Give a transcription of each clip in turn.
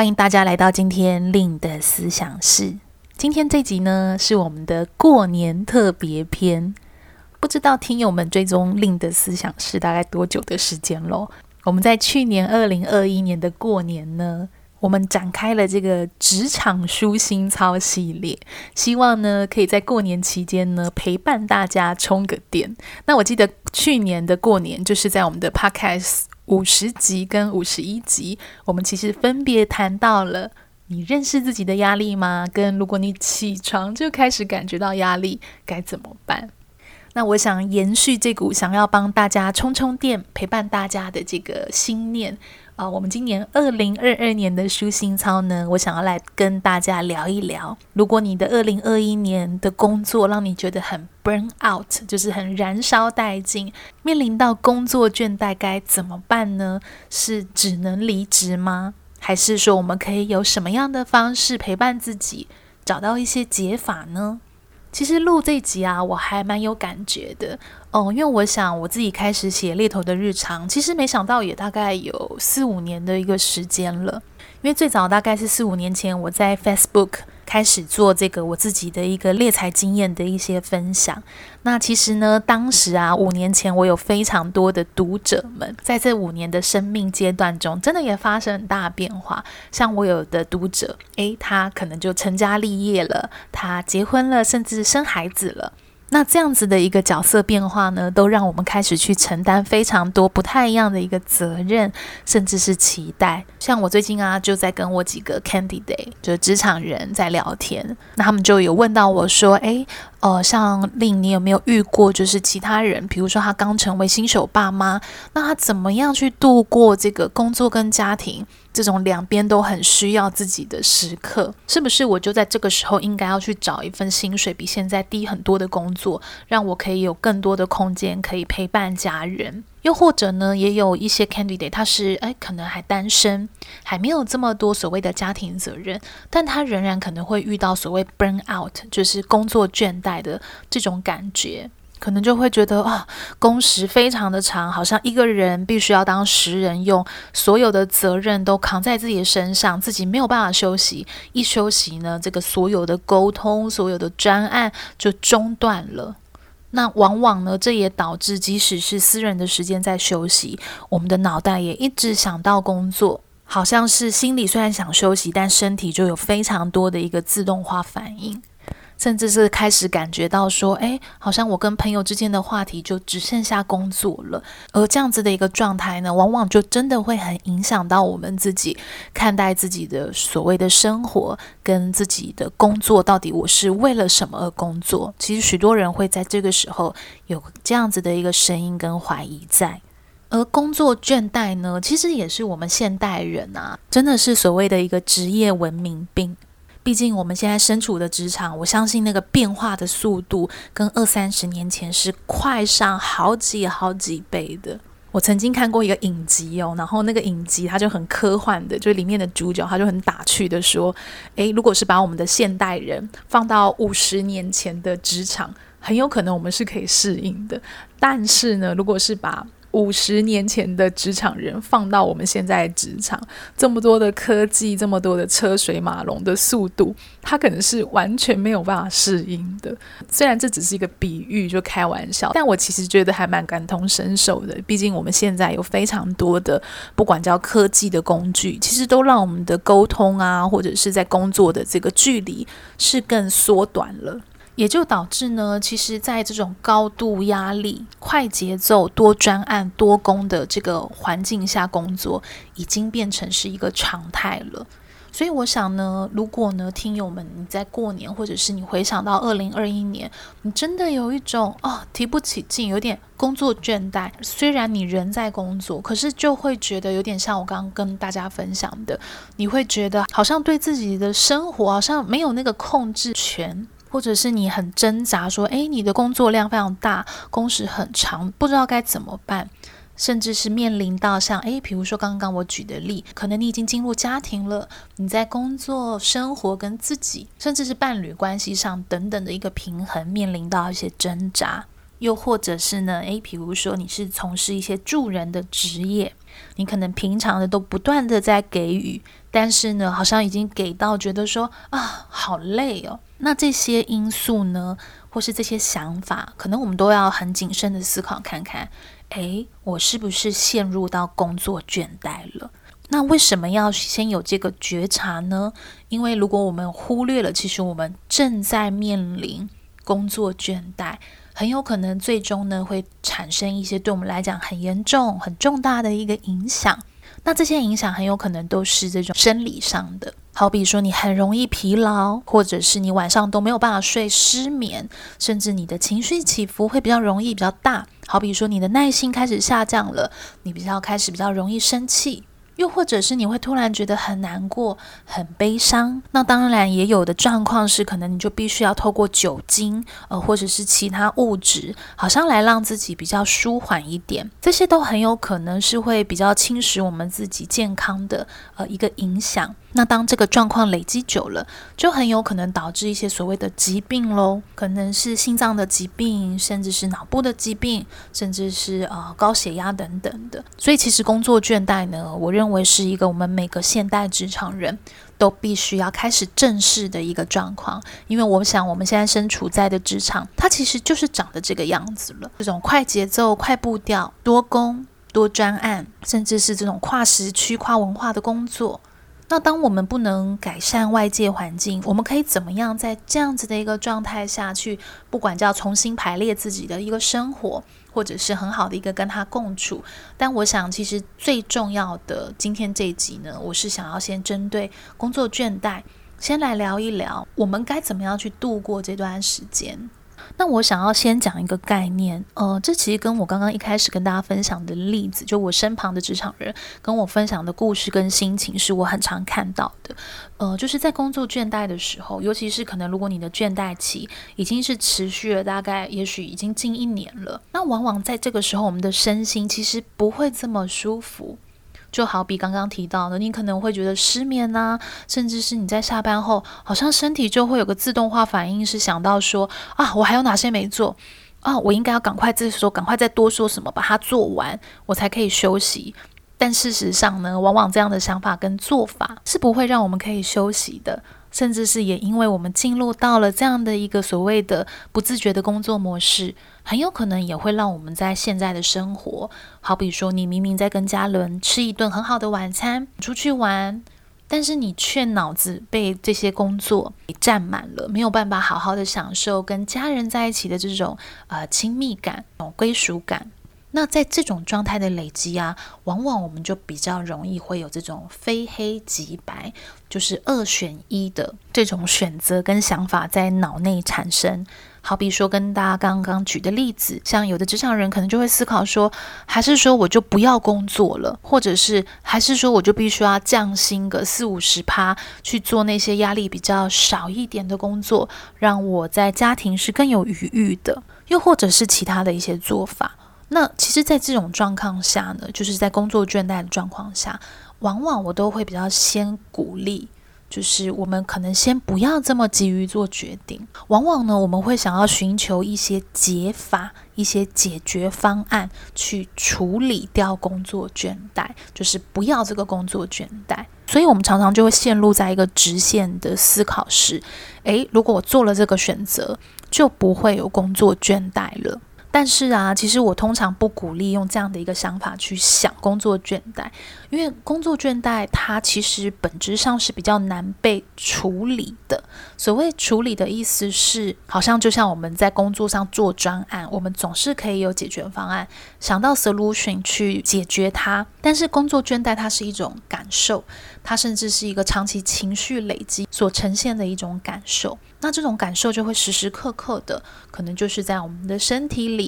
欢迎大家来到今天令的思想室。今天这集呢是我们的过年特别篇，不知道听友们追踪令的思想室大概多久的时间咯？我们在去年二零二一年的过年呢，我们展开了这个职场舒心操系列，希望呢可以在过年期间呢陪伴大家充个电。那我记得去年的过年就是在我们的 Podcast。五十集跟五十一集，我们其实分别谈到了你认识自己的压力吗？跟如果你起床就开始感觉到压力，该怎么办？那我想延续这股想要帮大家充充电、陪伴大家的这个心念。啊，我们今年二零二二年的舒心操呢，我想要来跟大家聊一聊。如果你的二零二一年的工作让你觉得很 burn out，就是很燃烧殆尽，面临到工作倦怠，该怎么办呢？是只能离职吗？还是说我们可以有什么样的方式陪伴自己，找到一些解法呢？其实录这集啊，我还蛮有感觉的哦，因为我想我自己开始写猎头的日常，其实没想到也大概有四五年的一个时间了。因为最早大概是四五年前，我在 Facebook。开始做这个我自己的一个猎才经验的一些分享。那其实呢，当时啊，五年前我有非常多的读者们，在这五年的生命阶段中，真的也发生很大变化。像我有的读者，诶，他可能就成家立业了，他结婚了，甚至生孩子了。那这样子的一个角色变化呢，都让我们开始去承担非常多不太一样的一个责任，甚至是期待。像我最近啊，就在跟我几个 candidate，就是职场人在聊天，那他们就有问到我说：“诶，呃，像令你有没有遇过就是其他人，比如说他刚成为新手爸妈，那他怎么样去度过这个工作跟家庭？”这种两边都很需要自己的时刻，是不是我就在这个时候应该要去找一份薪水比现在低很多的工作，让我可以有更多的空间可以陪伴家人？又或者呢，也有一些 candidate，他是哎，可能还单身，还没有这么多所谓的家庭责任，但他仍然可能会遇到所谓 burn out，就是工作倦怠的这种感觉。可能就会觉得啊，工时非常的长，好像一个人必须要当十人用，所有的责任都扛在自己的身上，自己没有办法休息。一休息呢，这个所有的沟通、所有的专案就中断了。那往往呢，这也导致即使是私人的时间在休息，我们的脑袋也一直想到工作，好像是心里虽然想休息，但身体就有非常多的一个自动化反应。甚至是开始感觉到说，哎，好像我跟朋友之间的话题就只剩下工作了。而这样子的一个状态呢，往往就真的会很影响到我们自己看待自己的所谓的生活跟自己的工作，到底我是为了什么而工作？其实许多人会在这个时候有这样子的一个声音跟怀疑在。而工作倦怠呢，其实也是我们现代人啊，真的是所谓的一个职业文明病。毕竟我们现在身处的职场，我相信那个变化的速度跟二三十年前是快上好几好几倍的。我曾经看过一个影集哦，然后那个影集它就很科幻的，就里面的主角他就很打趣的说：“诶，如果是把我们的现代人放到五十年前的职场，很有可能我们是可以适应的。但是呢，如果是把……”五十年前的职场人放到我们现在职场，这么多的科技，这么多的车水马龙的速度，他可能是完全没有办法适应的。虽然这只是一个比喻，就开玩笑，但我其实觉得还蛮感同身受的。毕竟我们现在有非常多的，不管叫科技的工具，其实都让我们的沟通啊，或者是在工作的这个距离是更缩短了。也就导致呢，其实，在这种高度压力、快节奏、多专案、多工的这个环境下工作，已经变成是一个常态了。所以我想呢，如果呢，听友们你在过年，或者是你回想到二零二一年，你真的有一种哦提不起劲，有点工作倦怠。虽然你人在工作，可是就会觉得有点像我刚刚跟大家分享的，你会觉得好像对自己的生活好像没有那个控制权，或者是你很挣扎，说，诶，你的工作量非常大，工时很长，不知道该怎么办。甚至是面临到像诶，比如说刚刚我举的例，可能你已经进入家庭了，你在工作、生活跟自己，甚至是伴侣关系上等等的一个平衡，面临到一些挣扎。又或者是呢，诶，比如说你是从事一些助人的职业，你可能平常的都不断的在给予，但是呢，好像已经给到觉得说啊，好累哦。那这些因素呢，或是这些想法，可能我们都要很谨慎的思考看看。诶，我是不是陷入到工作倦怠了？那为什么要先有这个觉察呢？因为如果我们忽略了，其实我们正在面临工作倦怠，很有可能最终呢会产生一些对我们来讲很严重、很重大的一个影响。那这些影响很有可能都是这种生理上的。好比说，你很容易疲劳，或者是你晚上都没有办法睡，失眠，甚至你的情绪起伏会比较容易比较大。好比说，你的耐心开始下降了，你比较开始比较容易生气。又或者是你会突然觉得很难过、很悲伤，那当然也有的状况是，可能你就必须要透过酒精，呃，或者是其他物质，好像来让自己比较舒缓一点。这些都很有可能是会比较侵蚀我们自己健康的呃一个影响。那当这个状况累积久了，就很有可能导致一些所谓的疾病喽，可能是心脏的疾病，甚至是脑部的疾病，甚至是呃高血压等等的。所以其实工作倦怠呢，我认为是一个我们每个现代职场人都必须要开始正视的一个状况，因为我想我们现在身处在的职场，它其实就是长得这个样子了，这种快节奏、快步调、多工多专案，甚至是这种跨时区、跨文化的工作。那当我们不能改善外界环境，我们可以怎么样在这样子的一个状态下去，不管叫重新排列自己的一个生活，或者是很好的一个跟他共处？但我想，其实最重要的今天这一集呢，我是想要先针对工作倦怠，先来聊一聊，我们该怎么样去度过这段时间。那我想要先讲一个概念，呃，这其实跟我刚刚一开始跟大家分享的例子，就我身旁的职场人跟我分享的故事跟心情，是我很常看到的。呃，就是在工作倦怠的时候，尤其是可能如果你的倦怠期已经是持续了大概，也许已经近一年了，那往往在这个时候，我们的身心其实不会这么舒服。就好比刚刚提到的，你可能会觉得失眠啊，甚至是你在下班后，好像身体就会有个自动化反应，是想到说啊，我还有哪些没做啊，我应该要赶快再说，赶快再多说什么，把它做完，我才可以休息。但事实上呢，往往这样的想法跟做法是不会让我们可以休息的。甚至是也因为我们进入到了这样的一个所谓的不自觉的工作模式，很有可能也会让我们在现在的生活，好比说你明明在跟家人吃一顿很好的晚餐，出去玩，但是你却脑子被这些工作给占满了，没有办法好好的享受跟家人在一起的这种呃亲密感、归属感。那在这种状态的累积啊，往往我们就比较容易会有这种非黑即白，就是二选一的这种选择跟想法在脑内产生。好比说，跟大家刚刚举的例子，像有的职场人可能就会思考说，还是说我就不要工作了，或者是还是说我就必须要降薪个四五十趴去做那些压力比较少一点的工作，让我在家庭是更有余裕的，又或者是其他的一些做法。那其实，在这种状况下呢，就是在工作倦怠的状况下，往往我都会比较先鼓励，就是我们可能先不要这么急于做决定。往往呢，我们会想要寻求一些解法、一些解决方案，去处理掉工作倦怠，就是不要这个工作倦怠。所以，我们常常就会陷入在一个直线的思考时，诶，如果我做了这个选择，就不会有工作倦怠了。但是啊，其实我通常不鼓励用这样的一个想法去想工作倦怠，因为工作倦怠它其实本质上是比较难被处理的。所谓处理的意思是，好像就像我们在工作上做专案，我们总是可以有解决方案，想到 solution 去解决它。但是工作倦怠它是一种感受，它甚至是一个长期情绪累积所呈现的一种感受。那这种感受就会时时刻刻的，可能就是在我们的身体里，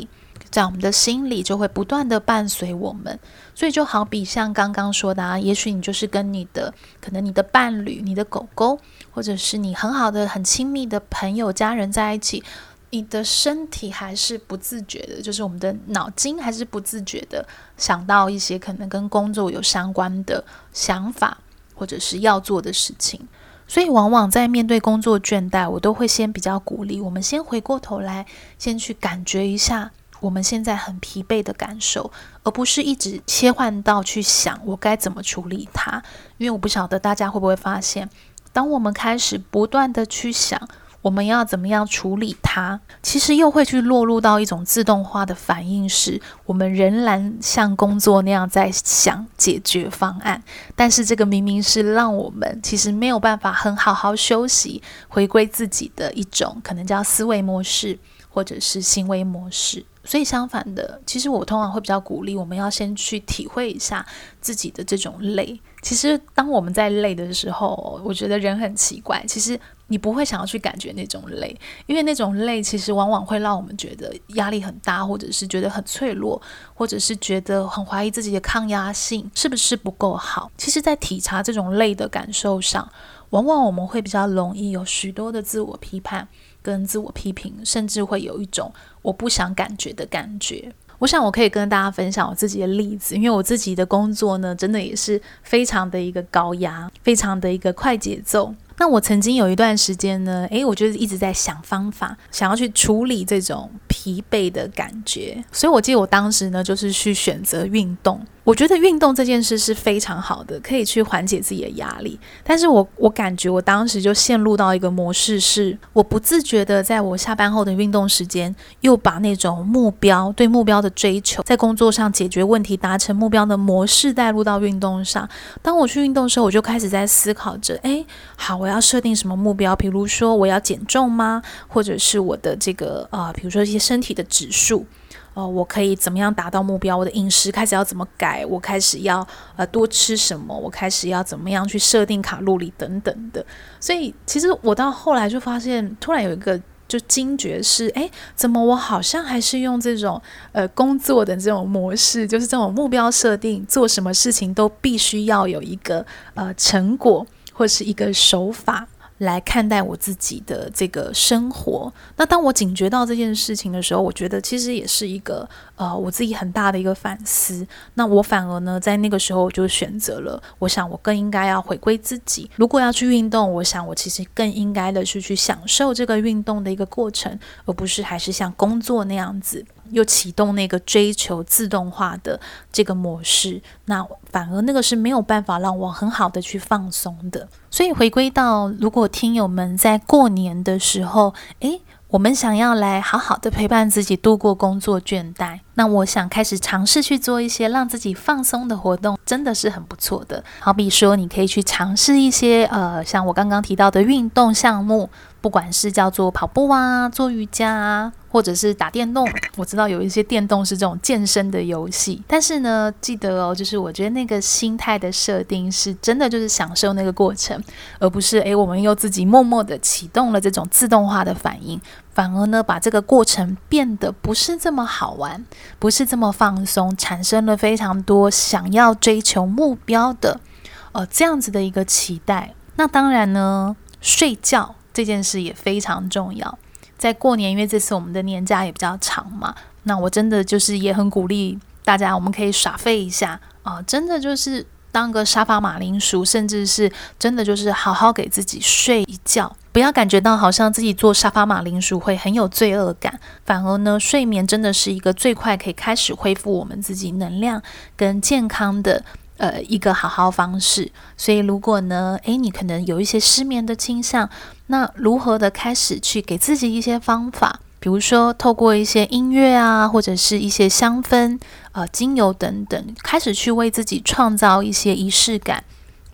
在我们的心里，就会不断的伴随我们。所以就好比像刚刚说的啊，也许你就是跟你的，可能你的伴侣、你的狗狗，或者是你很好的、很亲密的朋友、家人在一起，你的身体还是不自觉的，就是我们的脑筋还是不自觉的想到一些可能跟工作有相关的想法，或者是要做的事情。所以，往往在面对工作倦怠，我都会先比较鼓励我们先回过头来，先去感觉一下我们现在很疲惫的感受，而不是一直切换到去想我该怎么处理它。因为我不晓得大家会不会发现，当我们开始不断的去想。我们要怎么样处理它？其实又会去落入到一种自动化的反应，是我们仍然像工作那样在想解决方案，但是这个明明是让我们其实没有办法很好好休息、回归自己的一种可能叫思维模式或者是行为模式。所以相反的，其实我通常会比较鼓励我们要先去体会一下自己的这种累。其实当我们在累的时候，我觉得人很奇怪，其实。你不会想要去感觉那种累，因为那种累其实往往会让我们觉得压力很大，或者是觉得很脆弱，或者是觉得很怀疑自己的抗压性是不是不够好。其实，在体察这种累的感受上，往往我们会比较容易有许多的自我批判跟自我批评，甚至会有一种我不想感觉的感觉。我想我可以跟大家分享我自己的例子，因为我自己的工作呢，真的也是非常的一个高压，非常的一个快节奏。那我曾经有一段时间呢，诶，我就是一直在想方法，想要去处理这种疲惫的感觉。所以我记得我当时呢，就是去选择运动。我觉得运动这件事是非常好的，可以去缓解自己的压力。但是我我感觉我当时就陷入到一个模式，是我不自觉的在我下班后的运动时间，又把那种目标、对目标的追求，在工作上解决问题、达成目标的模式带入到运动上。当我去运动的时候，我就开始在思考着：诶，好，我要设定什么目标？比如说我要减重吗？或者是我的这个呃，比如说一些身体的指数。哦，我可以怎么样达到目标？我的饮食开始要怎么改？我开始要呃多吃什么？我开始要怎么样去设定卡路里等等的。所以其实我到后来就发现，突然有一个就惊觉是，诶，怎么我好像还是用这种呃工作的这种模式，就是这种目标设定，做什么事情都必须要有一个呃成果或是一个手法。来看待我自己的这个生活。那当我警觉到这件事情的时候，我觉得其实也是一个呃我自己很大的一个反思。那我反而呢，在那个时候就选择了，我想我更应该要回归自己。如果要去运动，我想我其实更应该的是去享受这个运动的一个过程，而不是还是像工作那样子。又启动那个追求自动化的这个模式，那反而那个是没有办法让我很好的去放松的。所以回归到，如果听友们在过年的时候，诶，我们想要来好好的陪伴自己度过工作倦怠，那我想开始尝试去做一些让自己放松的活动，真的是很不错的。好比说，你可以去尝试一些呃，像我刚刚提到的运动项目，不管是叫做跑步啊，做瑜伽啊。或者是打电动，我知道有一些电动是这种健身的游戏，但是呢，记得哦，就是我觉得那个心态的设定是真的，就是享受那个过程，而不是诶，我们又自己默默的启动了这种自动化的反应，反而呢，把这个过程变得不是这么好玩，不是这么放松，产生了非常多想要追求目标的，呃，这样子的一个期待。那当然呢，睡觉这件事也非常重要。在过年，因为这次我们的年假也比较长嘛，那我真的就是也很鼓励大家，我们可以耍废一下啊、真的就是当个沙发马铃薯，甚至是真的就是好好给自己睡一觉，不要感觉到好像自己做沙发马铃薯会很有罪恶感，反而呢，睡眠真的是一个最快可以开始恢复我们自己能量跟健康的。呃，一个好好方式。所以，如果呢，诶，你可能有一些失眠的倾向，那如何的开始去给自己一些方法，比如说透过一些音乐啊，或者是一些香氛、呃精油等等，开始去为自己创造一些仪式感，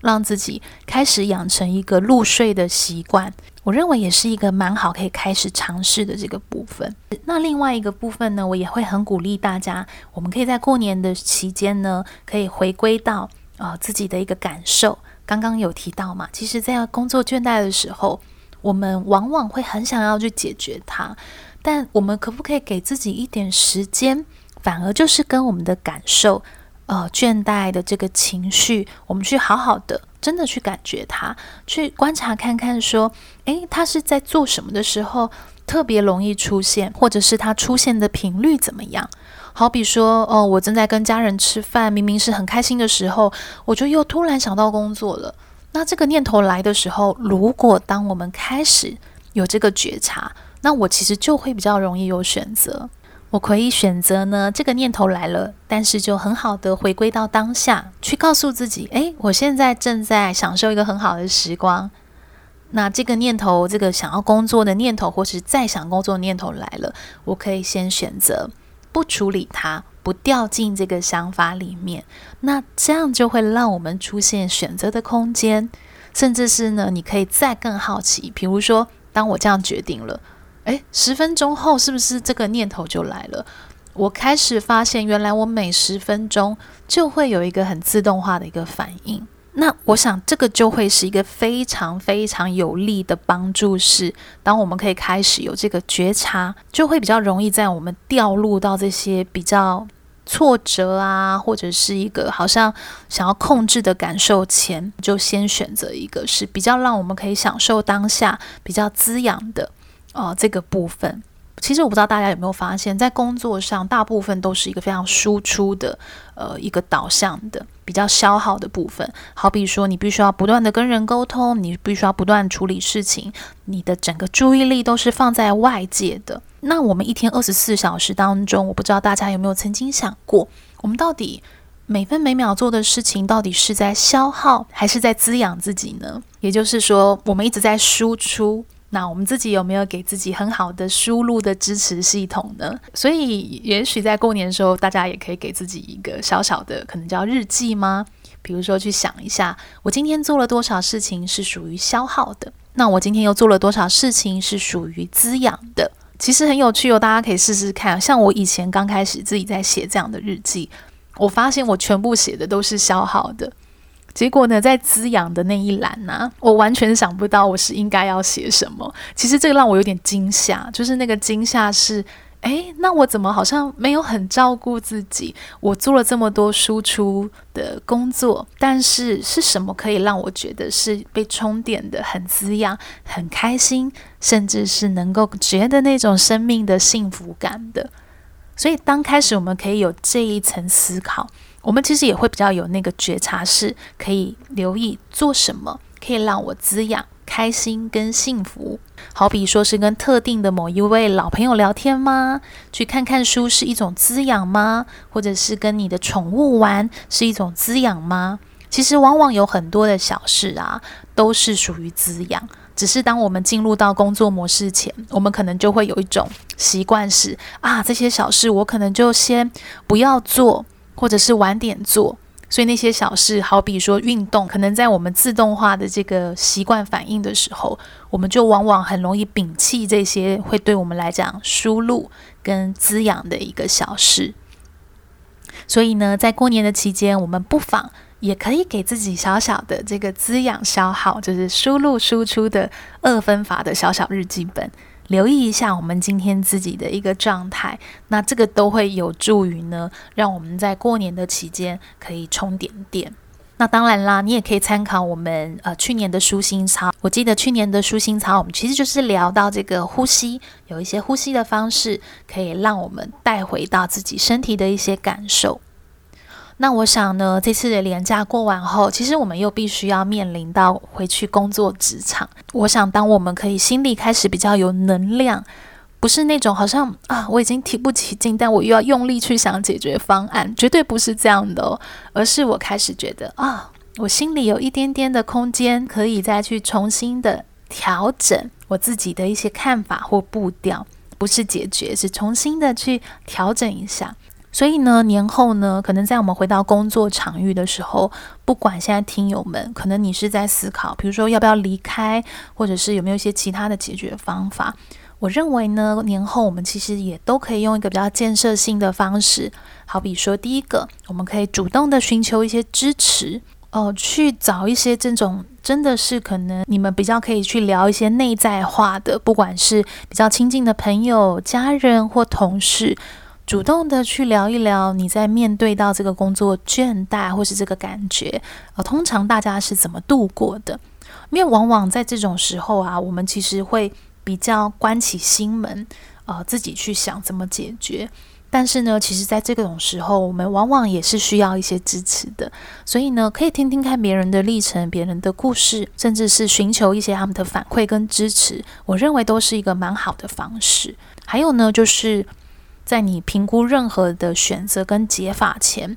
让自己开始养成一个入睡的习惯。我认为也是一个蛮好可以开始尝试的这个部分。那另外一个部分呢，我也会很鼓励大家，我们可以在过年的期间呢，可以回归到呃自己的一个感受。刚刚有提到嘛，其实，在工作倦怠的时候，我们往往会很想要去解决它，但我们可不可以给自己一点时间，反而就是跟我们的感受，呃，倦怠的这个情绪，我们去好好的。真的去感觉它，去观察看看，说，诶，他是在做什么的时候特别容易出现，或者是他出现的频率怎么样？好比说，哦，我正在跟家人吃饭，明明是很开心的时候，我就又突然想到工作了。那这个念头来的时候，如果当我们开始有这个觉察，那我其实就会比较容易有选择。我可以选择呢，这个念头来了，但是就很好的回归到当下，去告诉自己，诶，我现在正在享受一个很好的时光。那这个念头，这个想要工作的念头，或是再想工作的念头来了，我可以先选择不处理它，不掉进这个想法里面。那这样就会让我们出现选择的空间，甚至是呢，你可以再更好奇，比如说，当我这样决定了。诶，十分钟后是不是这个念头就来了？我开始发现，原来我每十分钟就会有一个很自动化的一个反应。那我想，这个就会是一个非常非常有力的帮助。是，当我们可以开始有这个觉察，就会比较容易在我们掉入到这些比较挫折啊，或者是一个好像想要控制的感受前，就先选择一个是比较让我们可以享受当下、比较滋养的。哦，这个部分，其实我不知道大家有没有发现，在工作上，大部分都是一个非常输出的，呃，一个导向的，比较消耗的部分。好比说，你必须要不断的跟人沟通，你必须要不断处理事情，你的整个注意力都是放在外界的。那我们一天二十四小时当中，我不知道大家有没有曾经想过，我们到底每分每秒做的事情，到底是在消耗，还是在滋养自己呢？也就是说，我们一直在输出。那我们自己有没有给自己很好的输入的支持系统呢？所以，也许在过年的时候，大家也可以给自己一个小小的，可能叫日记吗？比如说，去想一下，我今天做了多少事情是属于消耗的，那我今天又做了多少事情是属于滋养的？其实很有趣哦，大家可以试试看。像我以前刚开始自己在写这样的日记，我发现我全部写的都是消耗的。结果呢，在滋养的那一栏呢、我完全想不到我是应该要写什么。其实这个让我有点惊吓，就是那个惊吓是，诶，那我怎么好像没有很照顾自己？我做了这么多输出的工作，但是是什么可以让我觉得是被充电的、很滋养、很开心，甚至是能够觉得那种生命的幸福感的？所以，当开始我们可以有这一层思考。我们其实也会比较有那个觉察，是可以留意做什么可以让我滋养、开心跟幸福。好比说是跟特定的某一位老朋友聊天吗？去看看书是一种滋养吗？或者是跟你的宠物玩是一种滋养吗？其实往往有很多的小事啊，都是属于滋养。只是当我们进入到工作模式前，我们可能就会有一种习惯是啊，这些小事我可能就先不要做。或者是晚点做，所以那些小事，好比说运动，可能在我们自动化的这个习惯反应的时候，我们就往往很容易摒弃这些会对我们来讲输入跟滋养的一个小事。所以呢，在过年的期间，我们不妨也可以给自己小小的这个滋养消耗，就是输入输出的二分法的小小日记本。留意一下我们今天自己的一个状态，那这个都会有助于呢，让我们在过年的期间可以充点电。那当然啦，你也可以参考我们呃去年的舒心操。我记得去年的舒心操，我们其实就是聊到这个呼吸，有一些呼吸的方式可以让我们带回到自己身体的一些感受。那我想呢，这次的年假过完后，其实我们又必须要面临到回去工作职场。我想，当我们可以心里开始比较有能量，不是那种好像啊，我已经提不起劲，但我又要用力去想解决方案，绝对不是这样的哦。而是我开始觉得啊，我心里有一点点的空间，可以再去重新的调整我自己的一些看法或步调。不是解决，是重新的去调整一下。所以呢，年后呢，可能在我们回到工作场域的时候，不管现在听友们，可能你是在思考，比如说要不要离开，或者是有没有一些其他的解决方法。我认为呢，年后我们其实也都可以用一个比较建设性的方式，好比说，第一个，我们可以主动的寻求一些支持，哦、去找一些这种真的是可能你们比较可以去聊一些内在化的，不管是比较亲近的朋友、家人或同事。主动的去聊一聊，你在面对到这个工作倦怠或是这个感觉，呃，通常大家是怎么度过的？因为往往在这种时候啊，我们其实会比较关起心门，呃，自己去想怎么解决。但是呢，其实在这种时候，我们往往也是需要一些支持的。所以呢，可以听听看别人的历程、别人的故事，甚至是寻求一些他们的反馈跟支持，我认为都是一个蛮好的方式。还有呢，就是。在你评估任何的选择跟解法前，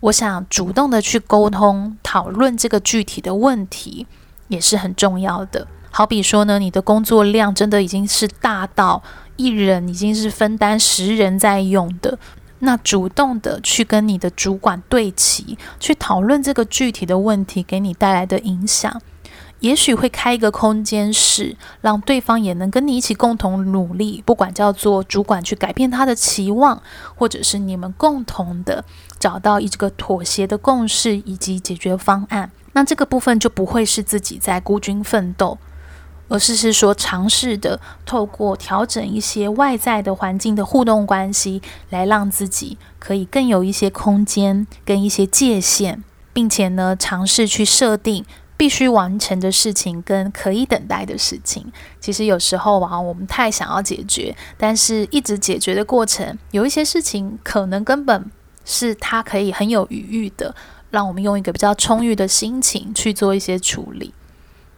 我想主动的去沟通、讨论这个具体的问题也是很重要的。好比说呢，你的工作量真的已经是大到一人已经是分担十人在用的，那主动的去跟你的主管对齐，去讨论这个具体的问题给你带来的影响。也许会开一个空间，是让对方也能跟你一起共同努力，不管叫做主管去改变他的期望，或者是你们共同的找到一个妥协的共识以及解决方案。那这个部分就不会是自己在孤军奋斗，而是是说尝试的透过调整一些外在的环境的互动关系，来让自己可以更有一些空间跟一些界限，并且呢，尝试去设定。必须完成的事情跟可以等待的事情，其实有时候啊，我们太想要解决，但是一直解决的过程，有一些事情可能根本是它可以很有余裕的，让我们用一个比较充裕的心情去做一些处理，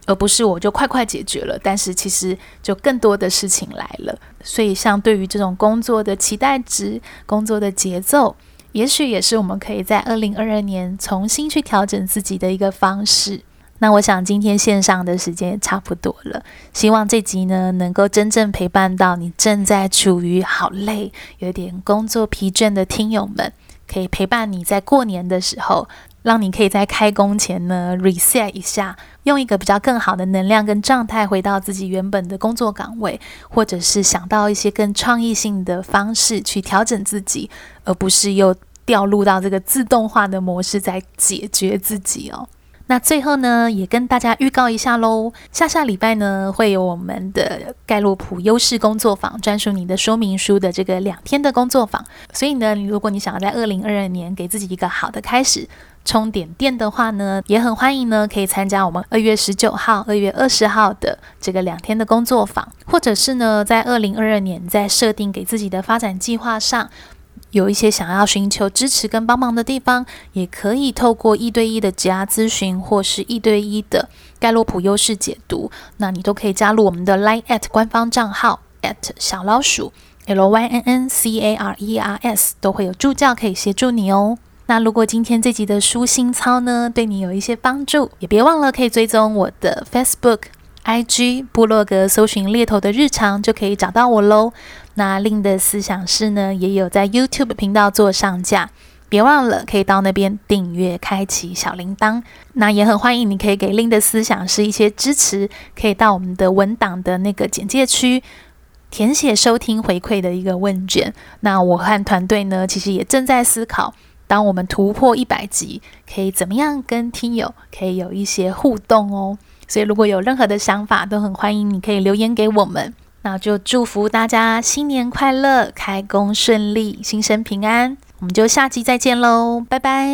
而不是我就快快解决了，但是其实就更多的事情来了。所以，像对于这种工作的期待值、工作的节奏，也许也是我们可以在二零二二年重新去调整自己的一个方式。那我想今天线上的时间也差不多了，希望这集呢能够真正陪伴到你正在处于好累、有点工作疲倦的听友们，可以陪伴你在过年的时候，让你可以在开工前呢 reset 一下，用一个比较更好的能量跟状态回到自己原本的工作岗位，或者是想到一些更创意性的方式去调整自己，而不是又掉入到这个自动化的模式在解决自己哦。那最后呢，也跟大家预告一下喽，下下礼拜呢会有我们的盖洛普优势工作坊，专属你的说明书的这个两天的工作坊。所以呢，如果你想要在二零二二年给自己一个好的开始，充点电的话呢，也很欢迎呢可以参加我们二月十九号、二月二十号的这个两天的工作坊，或者是呢在二零二二年在设定给自己的发展计划上。有一些想要寻求支持跟帮忙的地方，也可以透过一对一的职涯咨询，或是一对一的盖洛普优势解读，那你都可以加入我们的 Line at 官方账号 at 小老鼠 L Y N N C A R E R S，都会有助教可以协助你哦。那如果今天这集的舒心操呢，对你有一些帮助，也别忘了可以追踪我的 Facebook、IG、部落格，搜寻猎头的日常，就可以找到我喽。那 Link 的思想室呢，也有在 YouTube 频道做上架，别忘了可以到那边订阅，开启小铃铛。那也很欢迎你可以给 Link 的思想室一些支持，可以到我们的文档的那个简介区填写收听回馈的一个问卷。那我和团队呢，其实也正在思考，当我们突破一百集，可以怎么样跟听友可以有一些互动哦。所以如果有任何的想法，都很欢迎你可以留言给我们。那就祝福大家新年快乐，开工顺利，新生平安。我们就下期再见喽，拜拜。